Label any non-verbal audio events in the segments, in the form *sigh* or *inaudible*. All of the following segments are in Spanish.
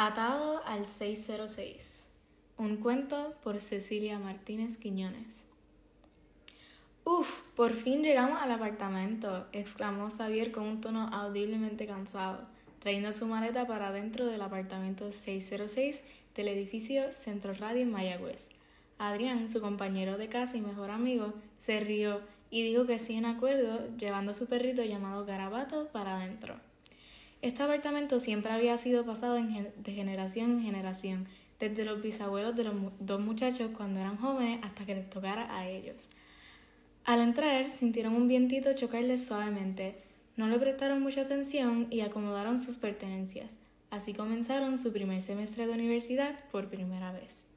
Atado al 606. Un cuento por Cecilia Martínez Quiñones. Uf, por fin llegamos al apartamento, exclamó Xavier con un tono audiblemente cansado, trayendo su maleta para dentro del apartamento 606 del edificio Centro Radio Mayagüez. Adrián, su compañero de casa y mejor amigo, se rió y dijo que sí en acuerdo, llevando a su perrito llamado Garabato para adentro. Este apartamento siempre había sido pasado de generación en generación, desde los bisabuelos de los dos muchachos cuando eran jóvenes hasta que les tocara a ellos. Al entrar, sintieron un vientito chocarles suavemente. No le prestaron mucha atención y acomodaron sus pertenencias. Así comenzaron su primer semestre de universidad por primera vez.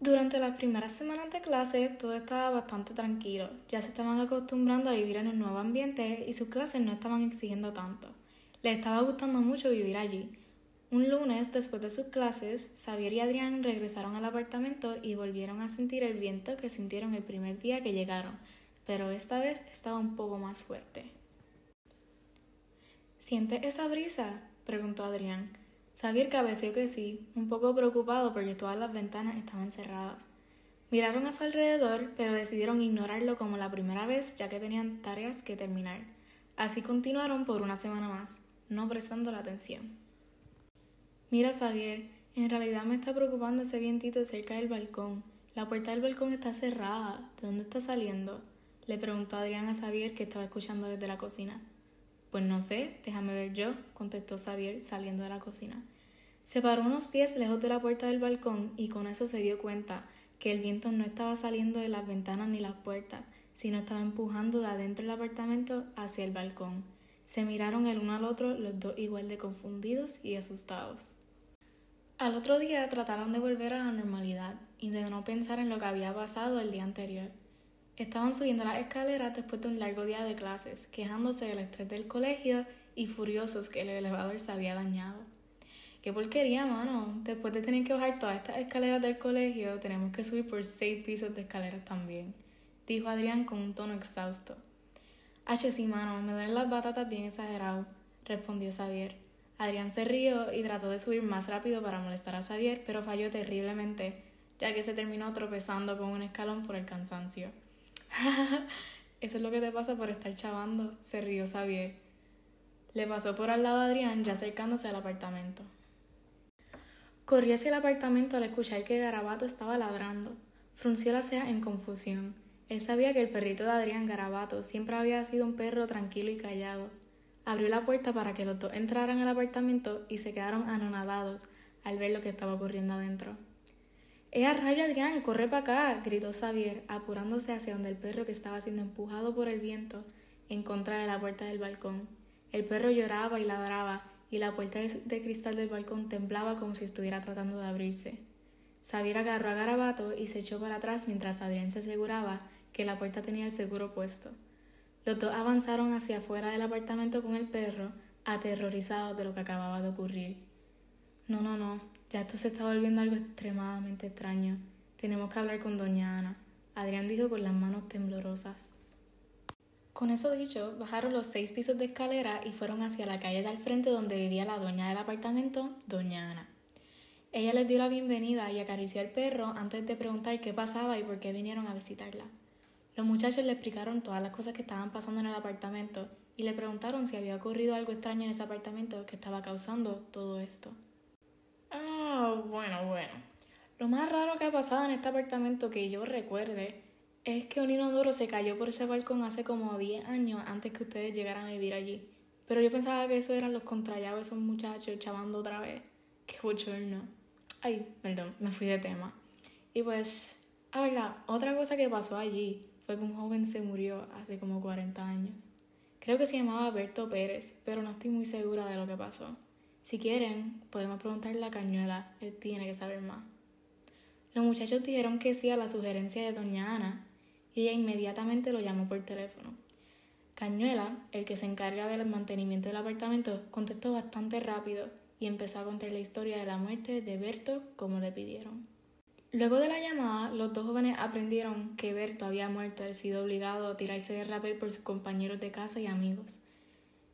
Durante las primeras semanas de clase todo estaba bastante tranquilo, ya se estaban acostumbrando a vivir en un nuevo ambiente y sus clases no estaban exigiendo tanto. Les estaba gustando mucho vivir allí. Un lunes, después de sus clases, Xavier y Adrián regresaron al apartamento y volvieron a sentir el viento que sintieron el primer día que llegaron, pero esta vez estaba un poco más fuerte. ¿Sientes esa brisa? preguntó Adrián. Xavier cabeceó que sí, un poco preocupado porque todas las ventanas estaban cerradas. Miraron a su alrededor, pero decidieron ignorarlo como la primera vez, ya que tenían tareas que terminar. Así continuaron por una semana más, no prestando la atención. Mira, Xavier, en realidad me está preocupando ese vientito cerca del balcón. La puerta del balcón está cerrada. ¿De dónde está saliendo? Le preguntó Adrián a Xavier que estaba escuchando desde la cocina. Pues no sé, déjame ver yo, contestó Xavier saliendo de la cocina. Se paró unos pies lejos de la puerta del balcón y con eso se dio cuenta que el viento no estaba saliendo de las ventanas ni las puertas, sino estaba empujando de adentro del apartamento hacia el balcón. Se miraron el uno al otro, los dos igual de confundidos y asustados. Al otro día trataron de volver a la normalidad y de no pensar en lo que había pasado el día anterior. Estaban subiendo las escaleras después de un largo día de clases, quejándose del estrés del colegio y furiosos que el elevador se había dañado. Qué porquería, mano. Después de tener que bajar todas estas escaleras del colegio, tenemos que subir por seis pisos de escaleras también, dijo Adrián con un tono exhausto. Hacho, sí, mano, me duelen las batatas bien exagerado, respondió Xavier. Adrián se rió y trató de subir más rápido para molestar a Xavier, pero falló terriblemente, ya que se terminó tropezando con un escalón por el cansancio. *laughs* Eso es lo que te pasa por estar chavando, se rió Xavier. Le pasó por al lado a Adrián ya acercándose al apartamento. Corrió hacia el apartamento al escuchar que Garabato estaba ladrando. Frunció la ceja en confusión. Él sabía que el perrito de Adrián Garabato siempre había sido un perro tranquilo y callado. Abrió la puerta para que los dos entraran al apartamento y se quedaron anonadados al ver lo que estaba ocurriendo adentro. ¡Eh, rayo Adrián! ¡Corre para acá! gritó Xavier, apurándose hacia donde el perro que estaba siendo empujado por el viento en contra de la puerta del balcón. El perro lloraba y ladraba, y la puerta de cristal del balcón temblaba como si estuviera tratando de abrirse. Xavier agarró a Garabato y se echó para atrás mientras Adrián se aseguraba que la puerta tenía el seguro puesto. Los dos avanzaron hacia afuera del apartamento con el perro, aterrorizados de lo que acababa de ocurrir. No, no, no, ya esto se está volviendo algo extremadamente extraño. Tenemos que hablar con doña Ana. Adrián dijo con las manos temblorosas. Con eso dicho, bajaron los seis pisos de escalera y fueron hacia la calle de al frente donde vivía la dueña del apartamento, doña Ana. Ella les dio la bienvenida y acarició al perro antes de preguntar qué pasaba y por qué vinieron a visitarla. Los muchachos le explicaron todas las cosas que estaban pasando en el apartamento y le preguntaron si había ocurrido algo extraño en ese apartamento que estaba causando todo esto. Bueno, bueno. Lo más raro que ha pasado en este apartamento que yo recuerde es que un inodoro se cayó por ese balcón hace como 10 años antes que ustedes llegaran a vivir allí. Pero yo pensaba que eso eran los contrallados esos muchachos chavando otra vez. Qué bochorno. Ay, perdón, me fui de tema. Y pues, a ver, otra cosa que pasó allí fue que un joven se murió hace como 40 años. Creo que se llamaba Berto Pérez, pero no estoy muy segura de lo que pasó. Si quieren, podemos preguntarle a Cañuela, él tiene que saber más. Los muchachos dijeron que sí a la sugerencia de doña Ana y ella inmediatamente lo llamó por teléfono. Cañuela, el que se encarga del mantenimiento del apartamento, contestó bastante rápido y empezó a contar la historia de la muerte de Berto como le pidieron. Luego de la llamada, los dos jóvenes aprendieron que Berto había muerto y sido obligado a tirarse de rapel por sus compañeros de casa y amigos.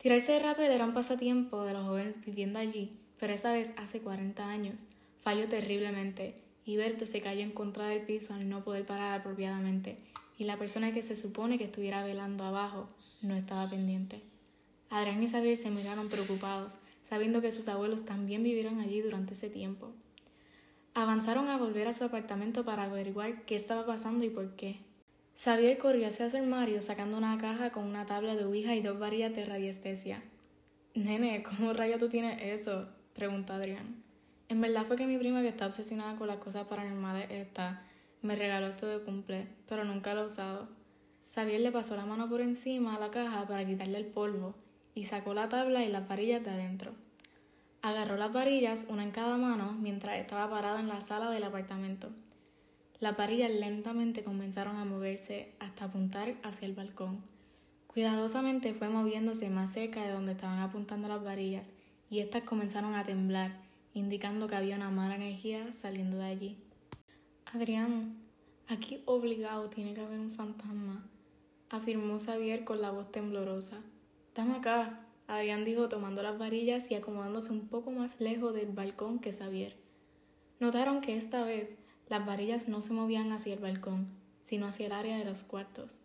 Tirarse de era un pasatiempo de los jóvenes viviendo allí, pero esa vez hace 40 años. Falló terriblemente y Berto se cayó en contra del piso al no poder parar apropiadamente y la persona que se supone que estuviera velando abajo no estaba pendiente. Adrián y Xavier se miraron preocupados, sabiendo que sus abuelos también vivieron allí durante ese tiempo. Avanzaron a volver a su apartamento para averiguar qué estaba pasando y por qué. Xavier corrió hacia su armario sacando una caja con una tabla de ouija y dos varillas de radiestesia. Nene, ¿cómo rayo tú tienes eso? preguntó Adrián. En verdad fue que mi prima que está obsesionada con las cosas paranormales esta me regaló esto de cumple, pero nunca lo he usado. Xavier le pasó la mano por encima a la caja para quitarle el polvo y sacó la tabla y las varillas de adentro. Agarró las varillas, una en cada mano, mientras estaba parado en la sala del apartamento. Las varillas lentamente comenzaron a moverse hasta apuntar hacia el balcón. Cuidadosamente fue moviéndose más cerca de donde estaban apuntando las varillas y éstas comenzaron a temblar, indicando que había una mala energía saliendo de allí. Adrián, aquí obligado tiene que haber un fantasma, afirmó Xavier con la voz temblorosa. Dame acá, Adrián dijo tomando las varillas y acomodándose un poco más lejos del balcón que Xavier. Notaron que esta vez las varillas no se movían hacia el balcón, sino hacia el área de los cuartos.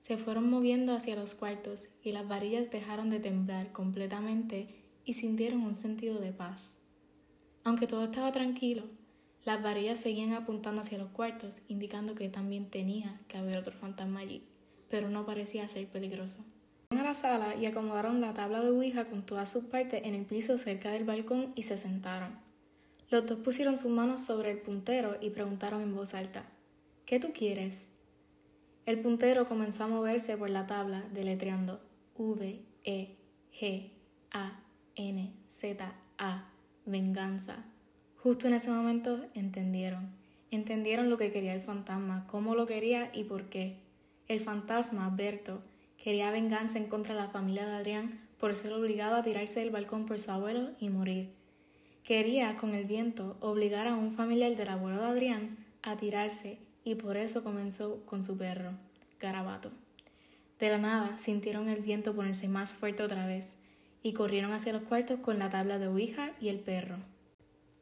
Se fueron moviendo hacia los cuartos y las varillas dejaron de temblar completamente y sintieron un sentido de paz. Aunque todo estaba tranquilo, las varillas seguían apuntando hacia los cuartos, indicando que también tenía que haber otro fantasma allí, pero no parecía ser peligroso a la sala y acomodaron la tabla de Ouija con todas sus partes en el piso cerca del balcón y se sentaron. Los dos pusieron sus manos sobre el puntero y preguntaron en voz alta, ¿Qué tú quieres? El puntero comenzó a moverse por la tabla, deletreando V, E, G, A, N, Z, A, venganza. Justo en ese momento entendieron. Entendieron lo que quería el fantasma, cómo lo quería y por qué. El fantasma, Berto, Quería venganza en contra de la familia de Adrián por ser obligado a tirarse del balcón por su abuelo y morir. Quería, con el viento, obligar a un familiar del abuelo de Adrián a tirarse y por eso comenzó con su perro, Garabato. De la nada sintieron el viento ponerse más fuerte otra vez y corrieron hacia los cuartos con la tabla de Ouija y el perro.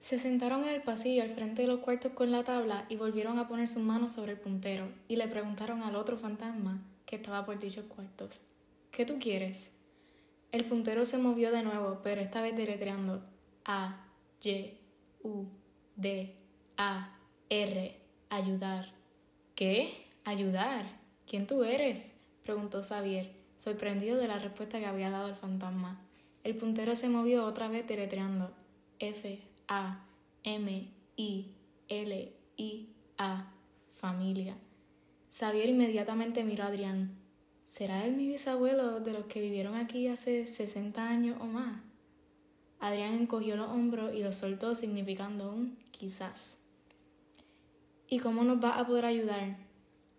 Se sentaron en el pasillo al frente de los cuartos con la tabla y volvieron a poner sus manos sobre el puntero y le preguntaron al otro fantasma que estaba por dichos cuartos. ¿Qué tú quieres? El puntero se movió de nuevo, pero esta vez deletreando A, Y, U, D, A, R, ayudar. ¿Qué? ¿Ayudar? ¿Quién tú eres? preguntó Xavier, sorprendido de la respuesta que había dado el fantasma. El puntero se movió otra vez deletreando F, A, M, I, L, I, A, familia. Xavier inmediatamente miró a Adrián. ¿Será él mi bisabuelo de los que vivieron aquí hace 60 años o más? Adrián encogió los hombros y los soltó significando un quizás. ¿Y cómo nos va a poder ayudar?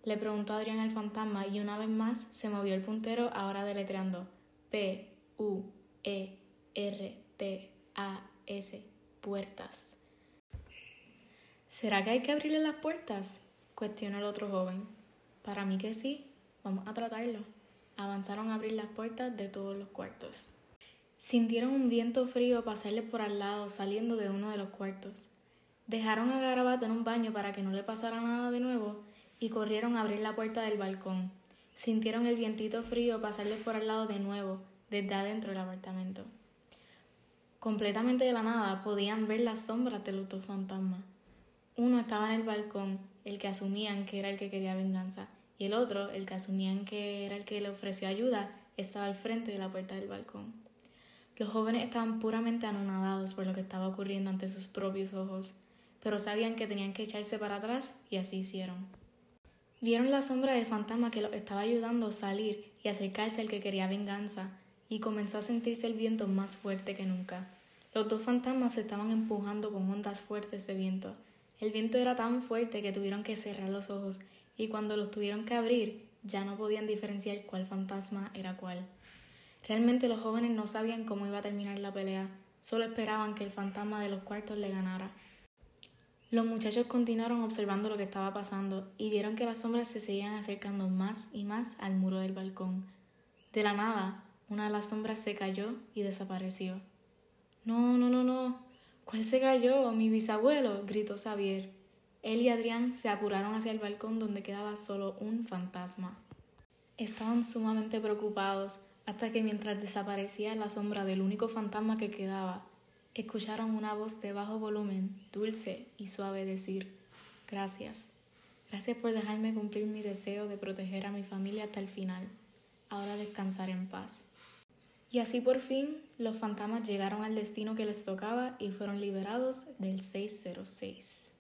Le preguntó Adrián al fantasma y una vez más se movió el puntero ahora deletreando P U E R T A S puertas. ¿Será que hay que abrirle las puertas? cuestionó el otro joven. Para mí que sí, vamos a tratarlo. Avanzaron a abrir las puertas de todos los cuartos. Sintieron un viento frío pasarle por al lado saliendo de uno de los cuartos. Dejaron a Garabato en un baño para que no le pasara nada de nuevo y corrieron a abrir la puerta del balcón. Sintieron el vientito frío pasarle por al lado de nuevo, desde adentro del apartamento. Completamente de la nada podían ver las sombras de los dos fantasmas. Uno estaba en el balcón, el que asumían que era el que quería venganza, y el otro, el que asumían que era el que le ofreció ayuda, estaba al frente de la puerta del balcón. Los jóvenes estaban puramente anonadados por lo que estaba ocurriendo ante sus propios ojos, pero sabían que tenían que echarse para atrás y así hicieron. Vieron la sombra del fantasma que los estaba ayudando a salir y acercarse al que quería venganza, y comenzó a sentirse el viento más fuerte que nunca. Los dos fantasmas se estaban empujando con ondas fuertes de viento. El viento era tan fuerte que tuvieron que cerrar los ojos y cuando los tuvieron que abrir ya no podían diferenciar cuál fantasma era cuál. Realmente los jóvenes no sabían cómo iba a terminar la pelea, solo esperaban que el fantasma de los cuartos le ganara. Los muchachos continuaron observando lo que estaba pasando y vieron que las sombras se seguían acercando más y más al muro del balcón. De la nada, una de las sombras se cayó y desapareció. No, no, no, no. ¿Cuál se cayó? Mi bisabuelo, gritó Xavier. Él y Adrián se apuraron hacia el balcón donde quedaba solo un fantasma. Estaban sumamente preocupados hasta que mientras desaparecía la sombra del único fantasma que quedaba, escucharon una voz de bajo volumen, dulce y suave decir, Gracias. Gracias por dejarme cumplir mi deseo de proteger a mi familia hasta el final. Ahora descansar en paz. Y así por fin los fantasmas llegaron al destino que les tocaba y fueron liberados del 606.